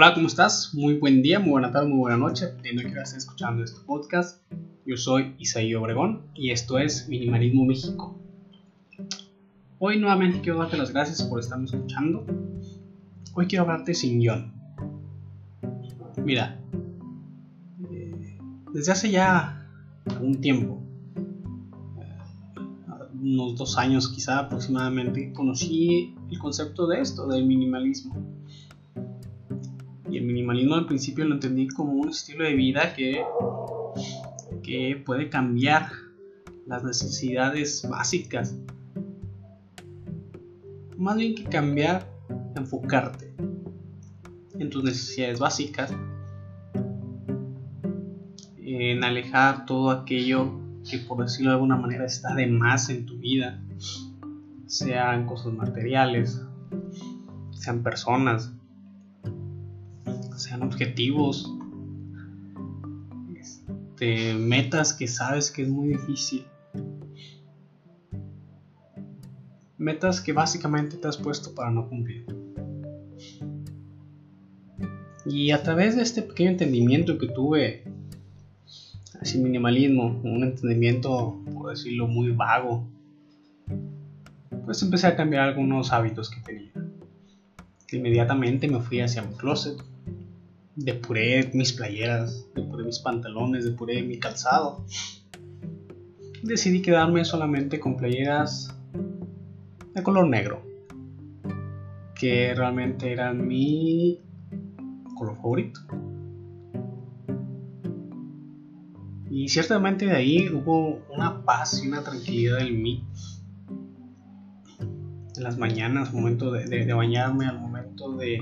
Hola, ¿cómo estás? Muy buen día, muy buena tarde, muy buena noche, dependiendo de que estés escuchando este podcast. Yo soy Isaí Obregón y esto es Minimalismo México. Hoy nuevamente quiero darte las gracias por estarme escuchando. Hoy quiero hablarte sin guion. Mira, eh, desde hace ya un tiempo, eh, unos dos años quizá aproximadamente, conocí el concepto de esto, del minimalismo y el minimalismo al principio lo entendí como un estilo de vida que, que puede cambiar las necesidades básicas. Más bien que cambiar, enfocarte en tus necesidades básicas, en alejar todo aquello que por decirlo de alguna manera está de más en tu vida, sean cosas materiales, sean personas, sean objetivos, este, metas que sabes que es muy difícil. Metas que básicamente te has puesto para no cumplir. Y a través de este pequeño entendimiento que tuve, así minimalismo, un entendimiento, por decirlo, muy vago, pues empecé a cambiar algunos hábitos que tenía. Inmediatamente me fui hacia mi closet, depuré mis playeras, depuré mis pantalones, depuré mi calzado. Decidí quedarme solamente con playeras de color negro, que realmente eran mi color favorito. Y ciertamente de ahí hubo una paz y una tranquilidad en mí. En las mañanas, momento de bañarme, al momento de,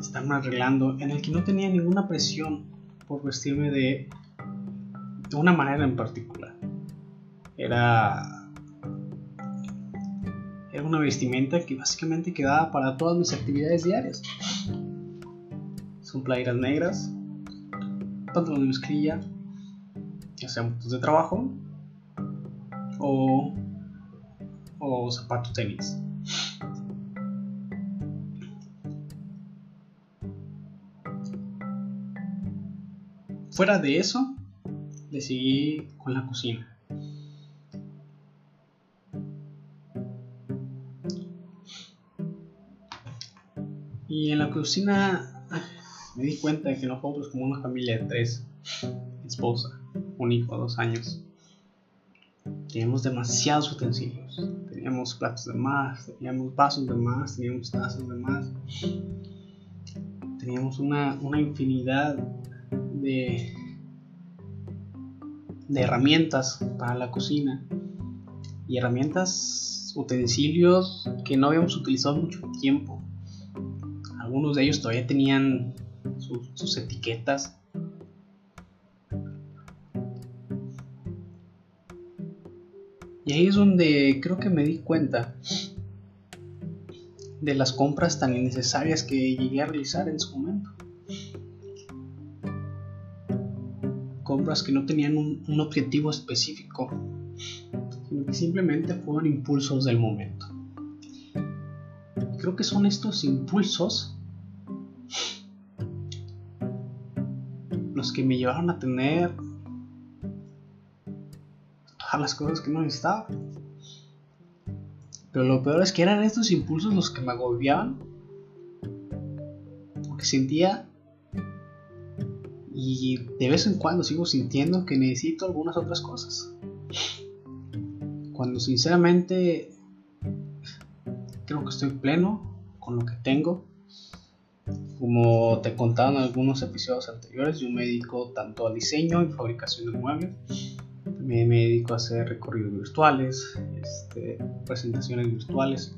estarme arreglando, en el que no tenía ninguna presión por vestirme de, una manera en particular. Era, era una vestimenta que básicamente quedaba para todas mis actividades diarias. Son playeras negras, pantalón de mezclilla, ya sean botas de trabajo o, o zapatos tenis. Fuera de eso, le con la cocina. Y en la cocina me di cuenta de que nosotros como una familia de tres, esposa, un hijo, dos años, teníamos demasiados utensilios. Teníamos platos de más, teníamos vasos de más, teníamos tazas de más. Teníamos una, una infinidad de, herramientas para la cocina y herramientas, utensilios que no habíamos utilizado mucho tiempo. Algunos de ellos todavía tenían sus etiquetas. Y ahí es donde creo que me di cuenta de las compras tan innecesarias que llegué a realizar en su momento. Compras que no tenían un, objetivo específico, sino que simplemente fueron impulsos del momento. Creo que son estos impulsos los que me llevaron a tener todas las cosas que no necesitaba. Pero lo peor es que eran estos impulsos los que me agobiaban. Porque sentía y de vez en cuando sigo sintiendo que necesito algunas otras cosas. Cuando sinceramente creo que estoy pleno con lo que tengo. Como te he contado en algunos episodios anteriores, yo me dedico tanto al diseño y fabricación de muebles. Me, me dedico a hacer recorridos virtuales, este, presentaciones virtuales.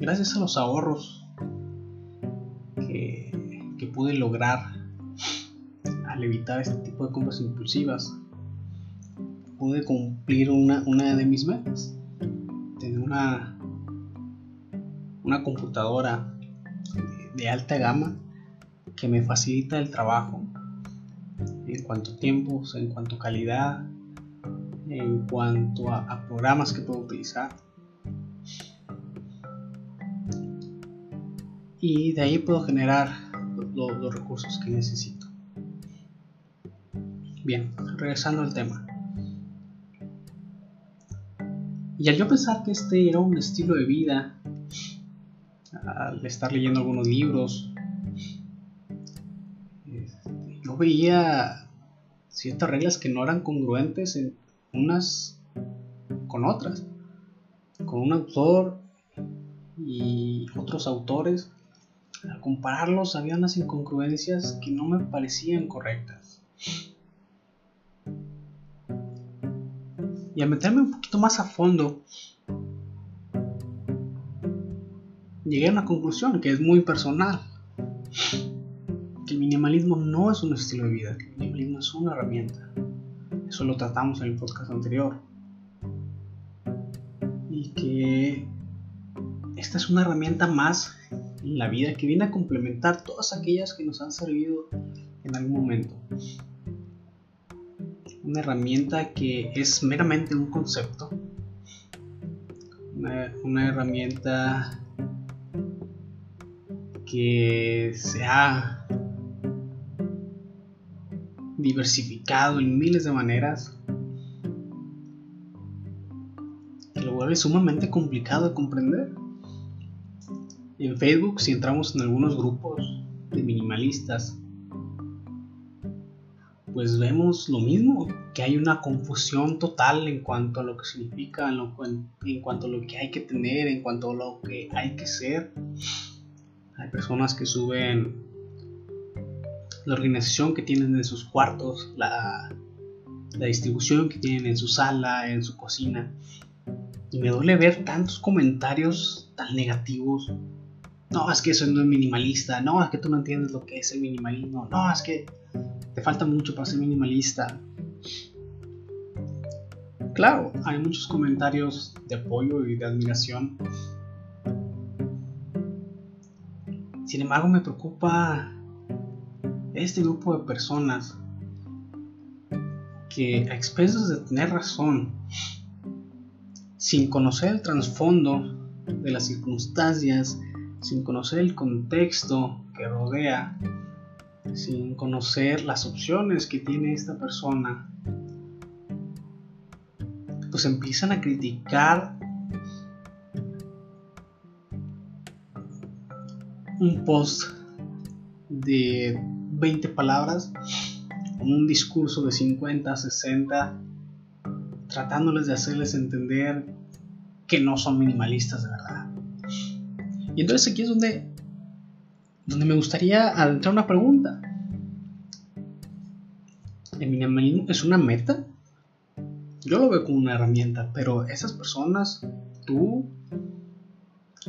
Gracias a los ahorros pude lograr al evitar este tipo de compras impulsivas. Pude cumplir una, una de mis metas. Tener una, una computadora de, alta gama que me facilita el trabajo en cuanto a tiempos, en cuanto a calidad, en cuanto a programas que puedo utilizar. Y de ahí puedo generar los recursos que necesito. Bien, regresando al tema. Y al yo pensar que este era un estilo de vida, al estar leyendo algunos libros, este, yo veía ciertas reglas que no eran congruentes en unas con otras. Con un autor y otros autores, al compararlos había unas incongruencias que no me parecían correctas. Y al meterme un poquito más a fondo, llegué a una conclusión que es muy personal. Que el minimalismo no es un estilo de vida, el minimalismo es una herramienta. Eso lo tratamos en el podcast anterior. Y que esta es una herramienta más la vida que viene a complementar todas aquellas que nos han servido en algún momento. Una herramienta que es meramente un concepto. Una, herramienta que se ha diversificado en miles de maneras, que lo vuelve sumamente complicado de comprender. En Facebook, si entramos en algunos grupos de minimalistas, pues vemos lo mismo, que hay una confusión total en cuanto a lo que significa, en, cuanto a lo que hay que tener, en cuanto a lo que hay que ser. Hay personas que suben la organización que tienen en sus cuartos, la distribución que tienen en su sala, en su cocina. Y me duele ver tantos comentarios tan negativos no, es que eso no es minimalista, no, es que tú no entiendes lo que es el minimalismo, no, es que te falta mucho para ser minimalista. Claro, hay muchos comentarios de apoyo y de admiración. Sin embargo, me preocupa este grupo de personas que a expensas de tener razón, sin conocer el trasfondo de las circunstancias sin conocer el contexto que rodea, sin conocer las opciones que tiene esta persona, pues empiezan a criticar un post de 20 palabras, un discurso de 50, 60, tratándoles de hacerles entender que no son minimalistas de verdad. Y entonces aquí es donde, donde me gustaría adentrar una pregunta. ¿El minimalismo es una meta? Yo lo veo como una herramienta, pero esas personas, tú,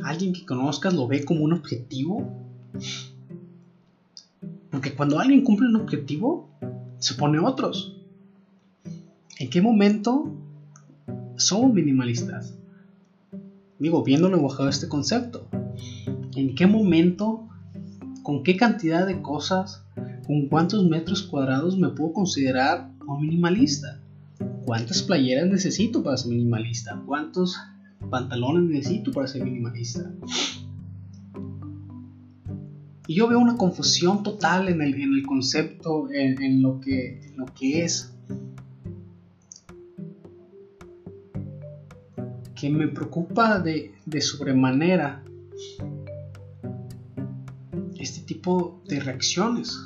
alguien que conozcas, lo ve como un objetivo. Porque cuando alguien cumple un objetivo, se pone otros. ¿En qué momento somos minimalistas? Digo, viéndolo bajo este concepto en qué momento, con qué cantidad de cosas, con cuántos metros cuadrados me puedo considerar un minimalista. ¿Cuántas playeras necesito para ser minimalista? ¿Cuántos pantalones necesito para ser minimalista? Y yo veo una confusión total en el, en el concepto, en, lo que, lo que es. Que me preocupa de, de sobremanera este tipo de reacciones.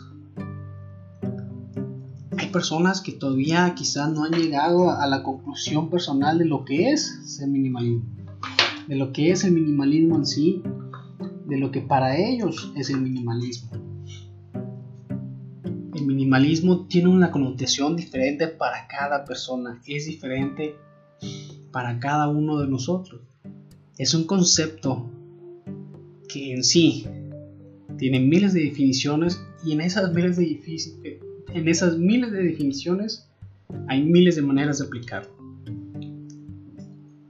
Hay personas que todavía quizás no han llegado a la conclusión personal de lo que es ser minimalismo, de lo que es el minimalismo en sí, de lo que para ellos es el minimalismo. El minimalismo tiene una connotación diferente para cada persona, es diferente para cada uno de nosotros. Es un concepto que en sí tiene miles de definiciones y en esas miles de, en esas miles de definiciones hay miles de maneras de aplicarlo.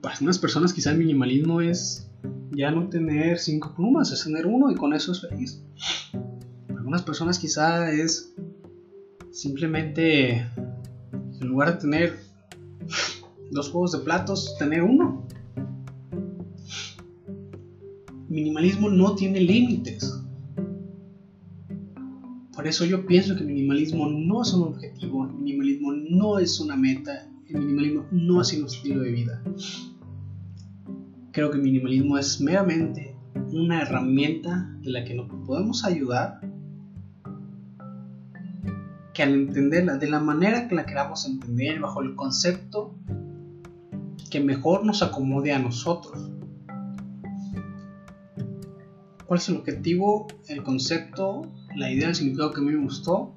Para algunas personas quizá el minimalismo es ya no tener cinco plumas, es tener uno y con eso es feliz. Para algunas personas quizá es simplemente en lugar de tener dos juegos de platos, tener uno. minimalismo no tiene límites. Por eso yo pienso que el minimalismo no es un objetivo, el minimalismo no es una meta, el minimalismo no es un estilo de vida. Creo que el minimalismo es meramente una herramienta de la que nos podemos ayudar que al entenderla de la manera que la queramos entender, bajo el concepto que mejor nos acomode a nosotros. ¿Cuál es el objetivo, el concepto, la idea, el significado que a mí me gustó?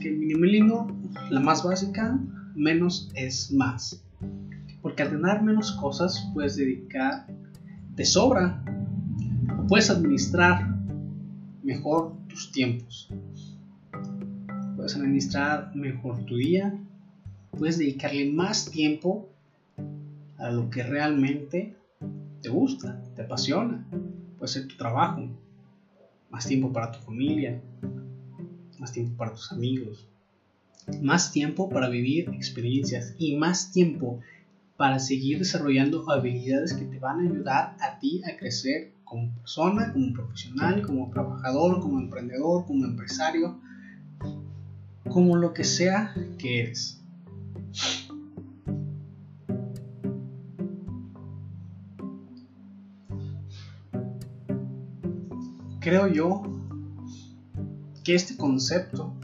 Que minimalismo, la más básica, menos es más. Porque al tener menos cosas puedes dedicar de sobra puedes administrar mejor tus tiempos puedes administrar mejor tu día, puedes dedicarle más tiempo a lo que realmente te gusta, te apasiona. Puede ser tu trabajo, más tiempo para tu familia, más tiempo para tus amigos, más tiempo para vivir experiencias y más tiempo para seguir desarrollando habilidades que te van a ayudar a ti a crecer como persona, como profesional, como trabajador, como emprendedor, como empresario, como lo que sea que eres. Creo yo que este concepto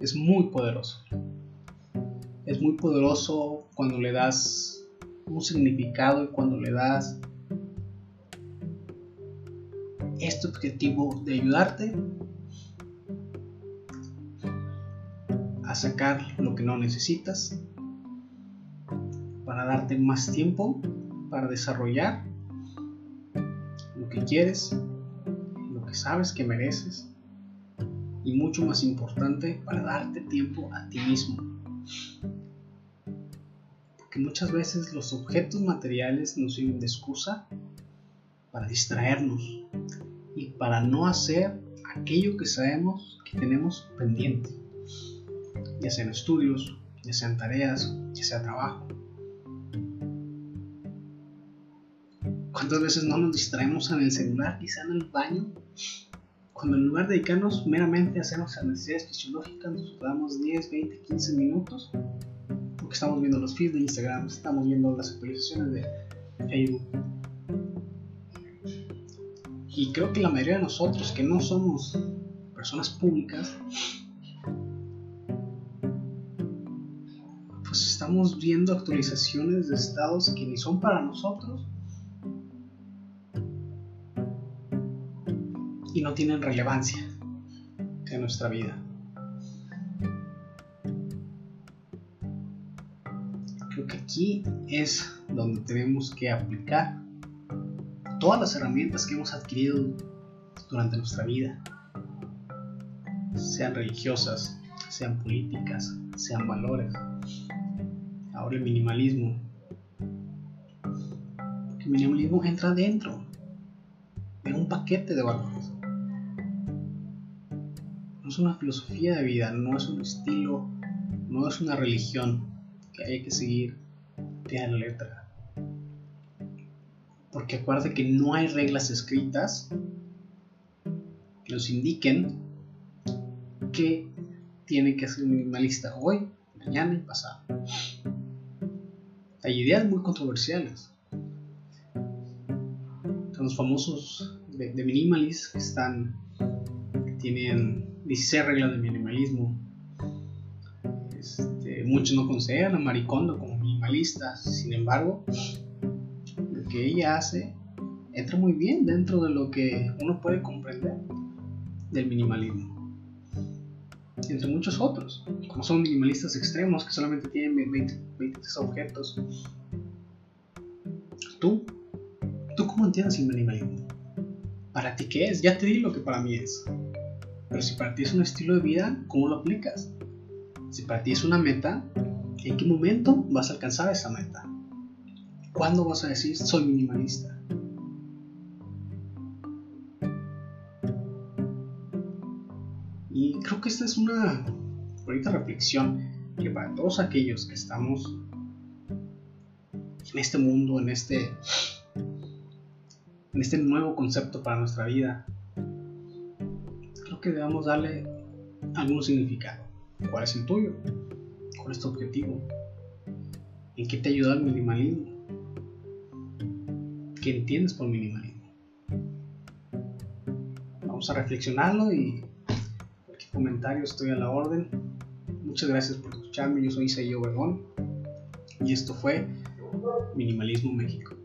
es muy poderoso. Es muy poderoso cuando le das un significado y cuando le das este objetivo de ayudarte sacar lo que no necesitas, para darte más tiempo para desarrollar que quieres, lo que sabes que mereces y mucho más importante para darte tiempo a ti mismo. Porque muchas veces los objetos materiales nos sirven de excusa para distraernos y para no hacer aquello que sabemos que tenemos pendiente ya sean estudios, ya sean tareas, ya sea trabajo. ¿Cuántas veces no nos distraemos en el celular, quizá en el baño? Cuando en lugar de dedicarnos meramente a hacer nuestras necesidades fisiológicas, nos damos 10, 20, 15 minutos, porque estamos viendo los feeds de Instagram, estamos viendo las actualizaciones de Facebook. Y creo que la mayoría de nosotros que no somos personas públicas, estamos viendo actualizaciones de estados que ni son para nosotros y no tienen relevancia en nuestra vida. Creo que aquí es donde tenemos que aplicar todas las herramientas que hemos adquirido durante nuestra vida, sean religiosas, sean políticas, sean valores ahora el minimalismo. el minimalismo entra dentro de un paquete de valores. No es una filosofía de vida, no es un estilo, no es una religión que hay que seguir de la letra. Porque acuérdate que no hay reglas escritas que nos indiquen que tiene que ser minimalista hoy, mañana y pasado hay ideas muy controversiales. los famosos de, minimalist que están, tienen 16 reglas de minimalismo. Este, muchos no consideran a Maricondo como minimalista, sin embargo, lo que ella hace entra muy bien dentro de lo que uno puede comprender del minimalismo entre muchos otros, como son minimalistas extremos que solamente tienen 20, 23 objetos. ¿Tú? ¿Tú cómo entiendes el minimalismo? ¿Para ti qué es? Ya te di lo que para mí es. Pero si para ti es un estilo de vida, ¿cómo lo aplicas? Si para ti es una meta, ¿en qué momento vas a alcanzar esa meta? ¿Cuándo vas a decir soy minimalista? creo que esta es una bonita reflexión que para todos aquellos que estamos en este mundo, en este en este nuevo concepto para nuestra vida, que debemos darle algún significado. ¿Cuál es el tuyo? ¿Cuál es tu objetivo? ¿En qué te ayuda el minimalismo? ¿Qué entiendes por minimalismo? Vamos a reflexionarlo y cualquier comentario estoy a la orden. Muchas gracias por escucharme. Yo soy Isaías Obregón y esto fue Minimalismo México.